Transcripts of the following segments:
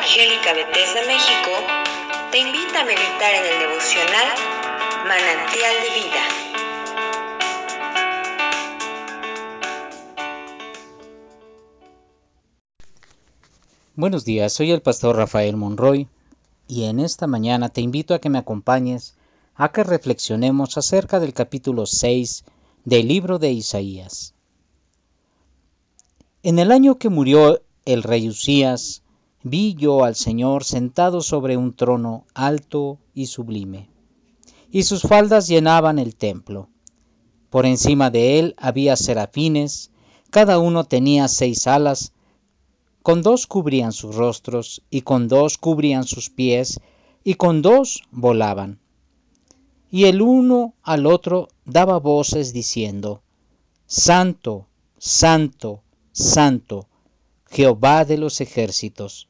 Evangélica Bethesda México te invita a meditar en el devocional Manantial de Vida. Buenos días, soy el pastor Rafael Monroy y en esta mañana te invito a que me acompañes a que reflexionemos acerca del capítulo 6 del libro de Isaías. En el año que murió el rey Usías, vi yo al Señor sentado sobre un trono alto y sublime, y sus faldas llenaban el templo. Por encima de él había serafines, cada uno tenía seis alas, con dos cubrían sus rostros, y con dos cubrían sus pies, y con dos volaban. Y el uno al otro daba voces diciendo, Santo, Santo, Santo, Jehová de los ejércitos,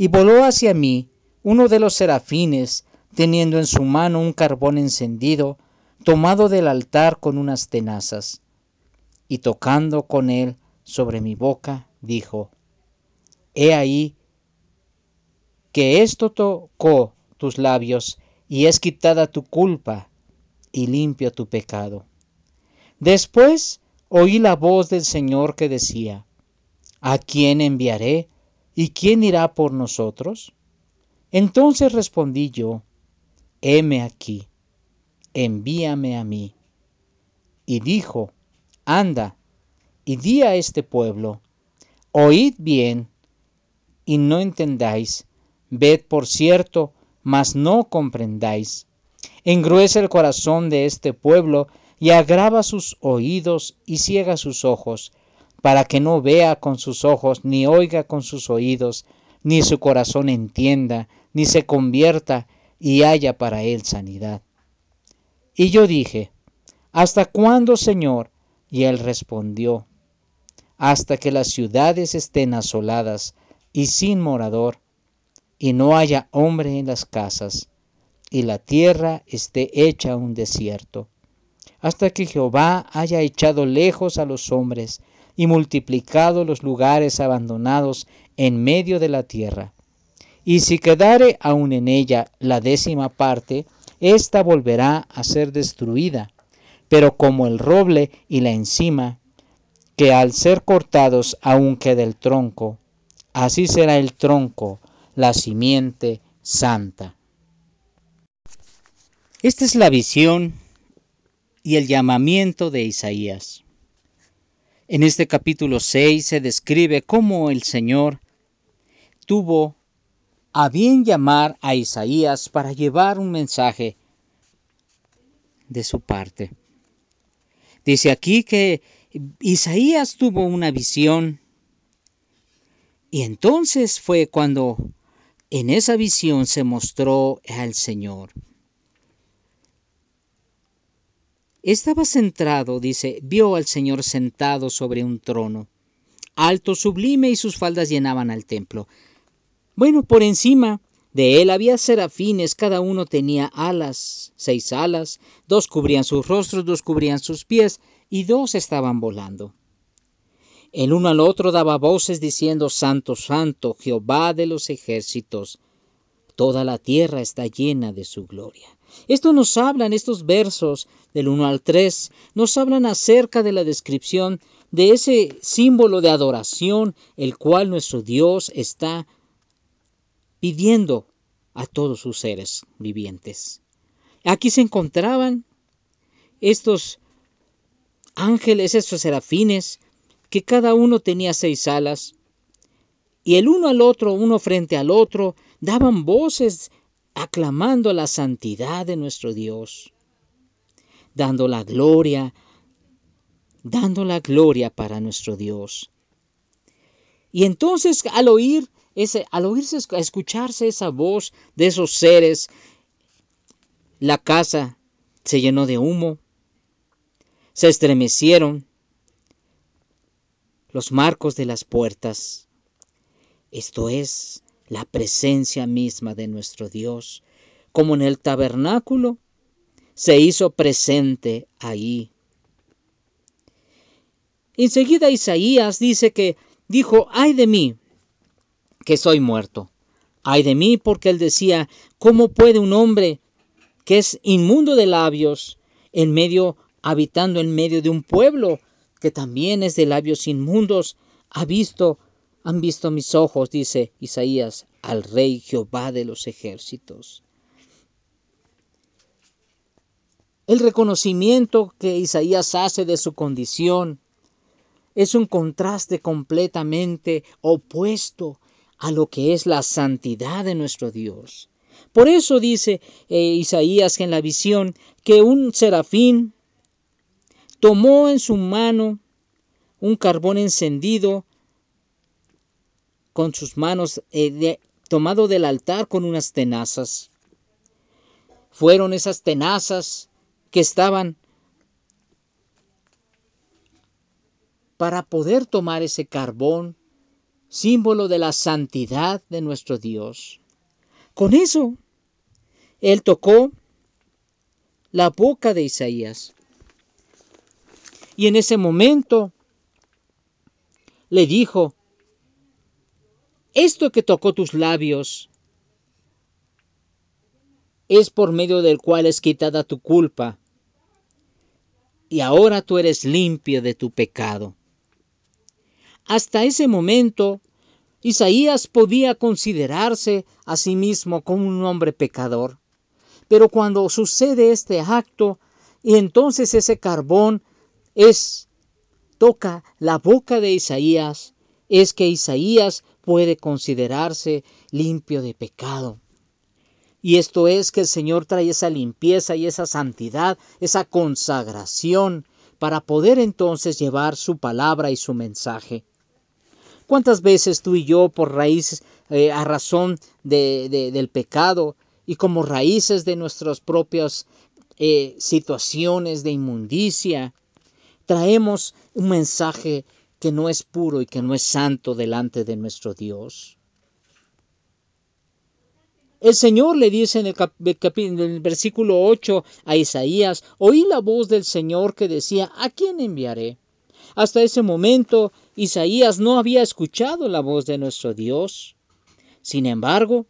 Y voló hacia mí uno de los serafines, teniendo en su mano un carbón encendido, tomado del altar con unas tenazas, y tocando con él sobre mi boca, dijo, He ahí que esto tocó tus labios, y es quitada tu culpa, y limpio tu pecado. Después oí la voz del Señor que decía, ¿A quién enviaré? ¿Y quién irá por nosotros? Entonces respondí yo, heme aquí, envíame a mí. Y dijo, anda, y di a este pueblo, oíd bien, y no entendáis, ved por cierto, mas no comprendáis. Engruesa el corazón de este pueblo, y agrava sus oídos, y ciega sus ojos, para que no vea con sus ojos, ni oiga con sus oídos, ni su corazón entienda, ni se convierta y haya para él sanidad. Y yo dije, ¿Hasta cuándo, Señor? Y él respondió, hasta que las ciudades estén asoladas y sin morador, y no haya hombre en las casas, y la tierra esté hecha un desierto, hasta que Jehová haya echado lejos a los hombres, y multiplicado los lugares abandonados en medio de la tierra. Y si quedare aún en ella la décima parte, ésta volverá a ser destruida, pero como el roble y la encima, que al ser cortados aún queda el tronco, así será el tronco, la simiente santa. Esta es la visión y el llamamiento de Isaías. En este capítulo 6 se describe cómo el Señor tuvo a bien llamar a Isaías para llevar un mensaje de su parte. Dice aquí que Isaías tuvo una visión y entonces fue cuando en esa visión se mostró al Señor. Estaba centrado, dice, vio al Señor sentado sobre un trono, alto, sublime, y sus faldas llenaban al templo. Bueno, por encima de él había serafines, cada uno tenía alas, seis alas, dos cubrían sus rostros, dos cubrían sus pies, y dos estaban volando. El uno al otro daba voces diciendo, Santo, Santo, Jehová de los ejércitos, toda la tierra está llena de su gloria. Esto nos hablan, estos versos del 1 al 3, nos hablan acerca de la descripción de ese símbolo de adoración el cual nuestro Dios está pidiendo a todos sus seres vivientes. Aquí se encontraban estos ángeles, estos serafines, que cada uno tenía seis alas, y el uno al otro, uno frente al otro, daban voces aclamando la santidad de nuestro Dios, dando la gloria, dando la gloria para nuestro Dios. Y entonces al oír ese, al oírse, a escucharse esa voz de esos seres, la casa se llenó de humo, se estremecieron los marcos de las puertas. Esto es la presencia misma de nuestro Dios, como en el tabernáculo se hizo presente ahí. Enseguida Isaías dice que dijo, ay de mí, que soy muerto. Ay de mí, porque él decía, ¿cómo puede un hombre que es inmundo de labios, en medio, habitando en medio de un pueblo que también es de labios inmundos, ha visto, han visto mis ojos, dice Isaías, al rey Jehová de los ejércitos. El reconocimiento que Isaías hace de su condición es un contraste completamente opuesto a lo que es la santidad de nuestro Dios. Por eso dice eh, Isaías en la visión que un serafín tomó en su mano un carbón encendido con sus manos eh, tomado del altar con unas tenazas. Fueron esas tenazas que estaban para poder tomar ese carbón símbolo de la santidad de nuestro Dios. Con eso, él tocó la boca de Isaías. Y en ese momento le dijo, esto que tocó tus labios es por medio del cual es quitada tu culpa, y ahora tú eres limpio de tu pecado. Hasta ese momento, Isaías podía considerarse a sí mismo como un hombre pecador. Pero cuando sucede este acto, y entonces ese carbón es toca la boca de Isaías, es que Isaías puede considerarse limpio de pecado. Y esto es que el Señor trae esa limpieza y esa santidad, esa consagración, para poder entonces llevar su palabra y su mensaje. ¿Cuántas veces tú y yo, por raíces, eh, a razón de, del pecado y como raíces de nuestras propias eh, situaciones de inmundicia, traemos un mensaje que no es puro y que no es santo delante de nuestro Dios? El Señor le dice en el, versículo 8 a Isaías, oí la voz del Señor que decía, ¿a quién enviaré? Hasta ese momento Isaías no había escuchado la voz de nuestro Dios. Sin embargo,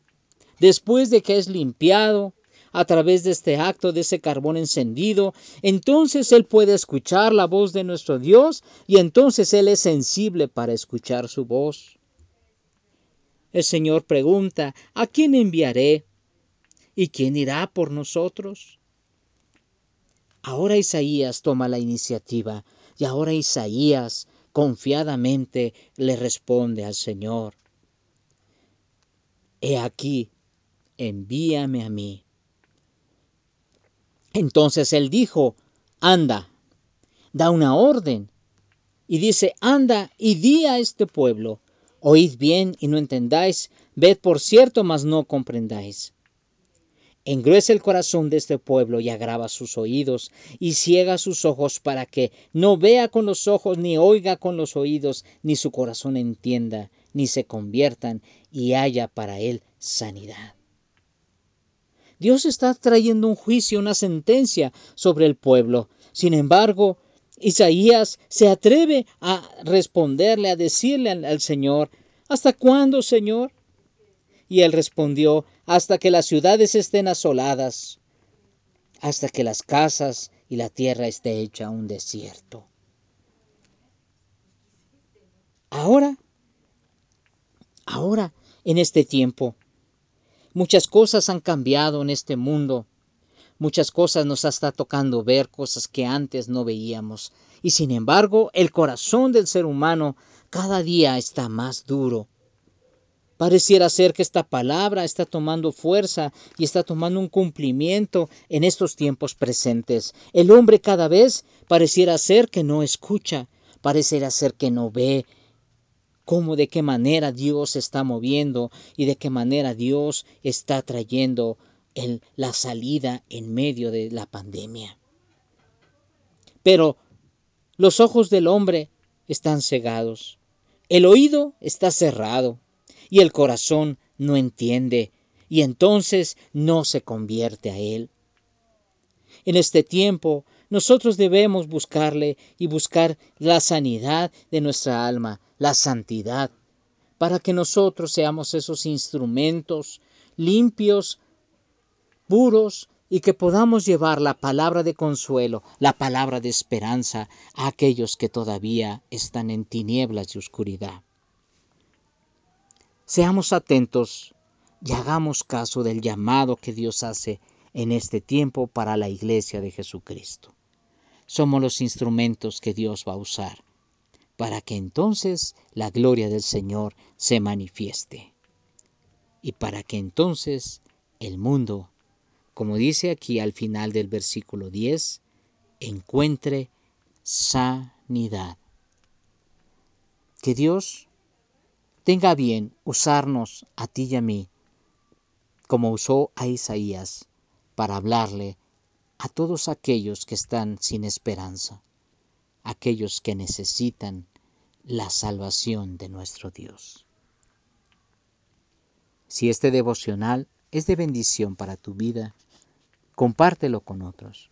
después de que es limpiado a través de este acto de ese carbón encendido, entonces él puede escuchar la voz de nuestro Dios y entonces él es sensible para escuchar su voz. El Señor pregunta, ¿a quién enviaré? ¿Y quién irá por nosotros? Ahora Isaías toma la iniciativa y ahora Isaías confiadamente le responde al Señor, He aquí, envíame a mí. Entonces él dijo, anda, da una orden, y dice, anda y di a este pueblo, oíd bien y no entendáis, ved por cierto, mas no comprendáis. Engruesa el corazón de este pueblo y agrava sus oídos y ciega sus ojos para que no vea con los ojos, ni oiga con los oídos, ni su corazón entienda, ni se conviertan y haya para él sanidad. Dios está trayendo un juicio, una sentencia sobre el pueblo. Sin embargo, Isaías se atreve a responderle, a decirle al, Señor, ¿hasta cuándo, Señor? Y él respondió, hasta que las ciudades estén asoladas, hasta que las casas y la tierra esté hecha un desierto. Ahora, ahora, en este tiempo, muchas cosas han cambiado en este mundo. Muchas cosas nos está tocando ver, cosas que antes no veíamos. Y sin embargo, el corazón del ser humano cada día está más duro, Pareciera ser que esta palabra está tomando fuerza y está tomando un cumplimiento en estos tiempos presentes. El hombre cada vez pareciera ser que no escucha, pareciera ser que no ve cómo, de qué manera Dios se está moviendo y de qué manera Dios está trayendo el, la salida en medio de la pandemia. Pero los ojos del hombre están cegados, el oído está cerrado y el corazón no entiende y entonces no se convierte a Él. En este tiempo nosotros debemos buscarle y buscar la sanidad de nuestra alma, la santidad, para que nosotros seamos esos instrumentos limpios, puros, y que podamos llevar la palabra de consuelo, la palabra de esperanza a aquellos que todavía están en tinieblas y oscuridad. Seamos atentos y hagamos caso del llamado que Dios hace en este tiempo para la iglesia de Jesucristo. Somos los instrumentos que Dios va a usar para que entonces la gloria del Señor se manifieste y para que entonces el mundo, como dice aquí al final del versículo 10, encuentre sanidad. Que Dios tenga bien usarnos a ti y a mí como usó a Isaías para hablarle a todos aquellos que están sin esperanza, aquellos que necesitan la salvación de nuestro Dios. Si este devocional es de bendición para tu vida, compártelo con otros.